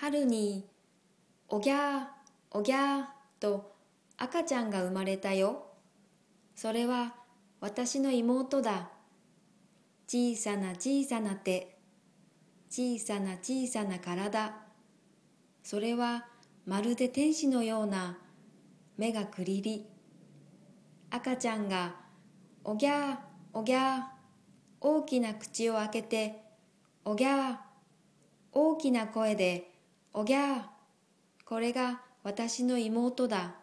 春におぎゃーおぎゃーと赤ちゃんが生まれたよ。それは私の妹だ。小さな小さな手、小さな小さな体。それはまるで天使のような目がくりり。赤ちゃんがおぎゃーおぎゃー大きな口を開けておぎゃー大きな声でおぎゃーこれが私の妹だ。